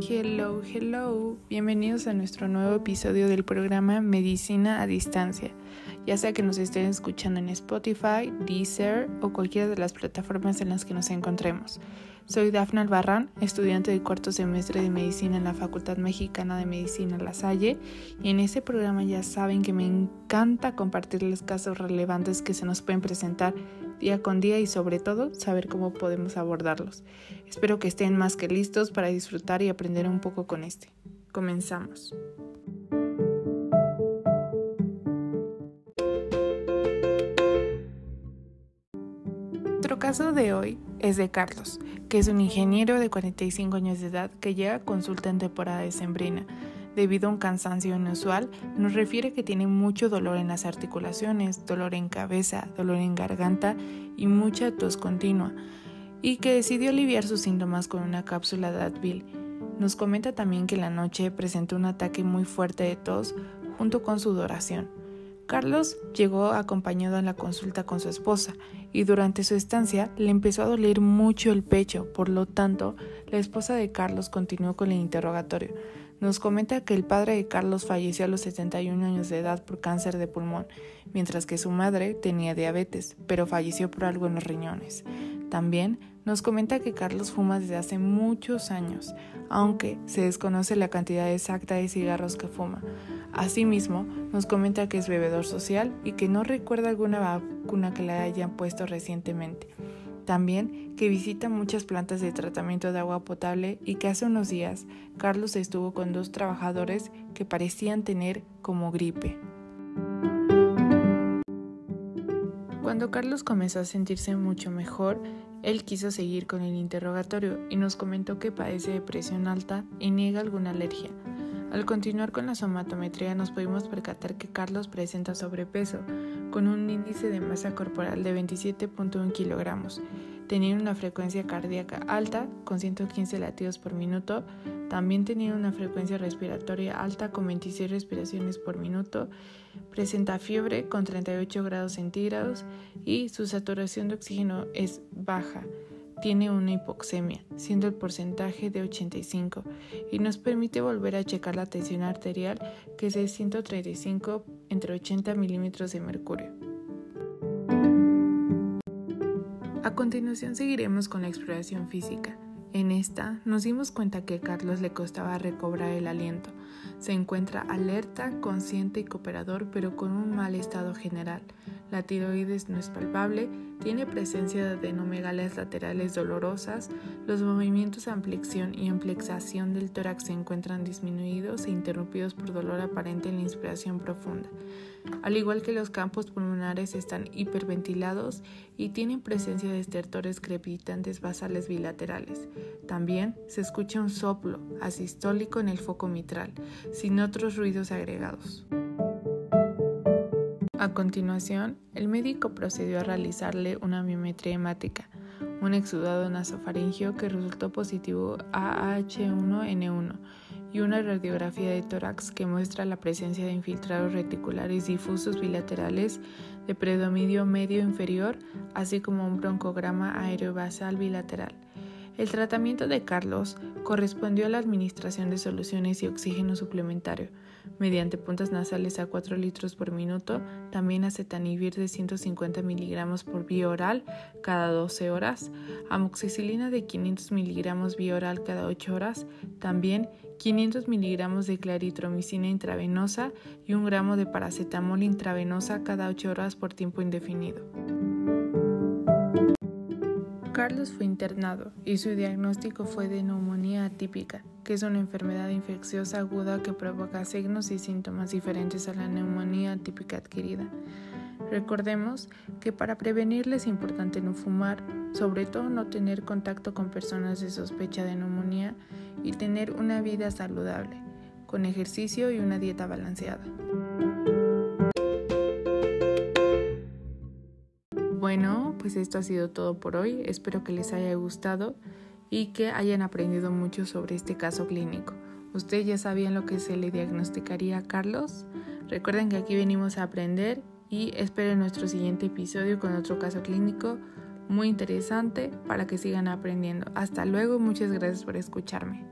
Hello, hello. Bienvenidos a nuestro nuevo episodio del programa Medicina a Distancia. Ya sea que nos estén escuchando en Spotify, Deezer o cualquiera de las plataformas en las que nos encontremos. Soy Dafna Albarrán, estudiante de cuarto semestre de medicina en la Facultad Mexicana de Medicina La Salle, y en este programa ya saben que me encanta compartirles casos relevantes que se nos pueden presentar día con día y sobre todo saber cómo podemos abordarlos. Espero que estén más que listos para disfrutar y aprender un poco con este. Comenzamos. Nuestro caso de hoy es de Carlos, que es un ingeniero de 45 años de edad que llega a consulta en temporada de sembrina. Debido a un cansancio inusual, nos refiere que tiene mucho dolor en las articulaciones, dolor en cabeza, dolor en garganta y mucha tos continua, y que decidió aliviar sus síntomas con una cápsula de Advil. Nos comenta también que la noche presentó un ataque muy fuerte de tos junto con sudoración. Carlos llegó acompañado a la consulta con su esposa y durante su estancia le empezó a doler mucho el pecho, por lo tanto, la esposa de Carlos continuó con el interrogatorio. Nos comenta que el padre de Carlos falleció a los 71 años de edad por cáncer de pulmón, mientras que su madre tenía diabetes, pero falleció por algo en los riñones. También nos comenta que Carlos fuma desde hace muchos años, aunque se desconoce la cantidad exacta de cigarros que fuma. Asimismo, nos comenta que es bebedor social y que no recuerda alguna vacuna que le hayan puesto recientemente. También que visita muchas plantas de tratamiento de agua potable y que hace unos días Carlos estuvo con dos trabajadores que parecían tener como gripe. Cuando Carlos comenzó a sentirse mucho mejor, él quiso seguir con el interrogatorio y nos comentó que padece de presión alta y niega alguna alergia. Al continuar con la somatometría nos pudimos percatar que Carlos presenta sobrepeso, con un índice de masa corporal de 27.1 kilogramos. Tenía una frecuencia cardíaca alta, con 115 latidos por minuto. También tenía una frecuencia respiratoria alta, con 26 respiraciones por minuto. Presenta fiebre, con 38 grados centígrados. Y su saturación de oxígeno es baja tiene una hipoxemia, siendo el porcentaje de 85, y nos permite volver a checar la tensión arterial, que es de 135 entre 80 milímetros de mercurio. A continuación seguiremos con la exploración física. En esta nos dimos cuenta que a Carlos le costaba recobrar el aliento. Se encuentra alerta, consciente y cooperador, pero con un mal estado general. La tiroides no es palpable, tiene presencia de adenomegalias laterales dolorosas, los movimientos de ampliación y amplexación del tórax se encuentran disminuidos e interrumpidos por dolor aparente en la inspiración profunda. Al igual que los campos pulmonares están hiperventilados y tienen presencia de estertores crepitantes basales bilaterales. También se escucha un soplo asistólico en el foco mitral, sin otros ruidos agregados. A continuación, el médico procedió a realizarle una miometría hemática, un exudado nasofaringio que resultó positivo a H1N1 y una radiografía de tórax que muestra la presencia de infiltrados reticulares difusos bilaterales de predominio medio inferior, así como un broncograma aerobasal bilateral. El tratamiento de Carlos correspondió a la administración de soluciones y oxígeno suplementario, mediante puntas nasales a 4 litros por minuto, también acetanivir de 150 miligramos por vía oral cada 12 horas, amoxicilina de 500 miligramos vía oral cada 8 horas, también 500 miligramos de claritromicina intravenosa y un gramo de paracetamol intravenosa cada 8 horas por tiempo indefinido. Carlos fue internado y su diagnóstico fue de neumonía atípica, que es una enfermedad infecciosa aguda que provoca signos y síntomas diferentes a la neumonía atípica adquirida. Recordemos que para prevenirle es importante no fumar, sobre todo no tener contacto con personas de sospecha de neumonía y tener una vida saludable, con ejercicio y una dieta balanceada. Bueno, pues esto ha sido todo por hoy. Espero que les haya gustado y que hayan aprendido mucho sobre este caso clínico. ¿Ustedes ya sabían lo que se le diagnosticaría a Carlos? Recuerden que aquí venimos a aprender y esperen nuestro siguiente episodio con otro caso clínico muy interesante para que sigan aprendiendo. Hasta luego, muchas gracias por escucharme.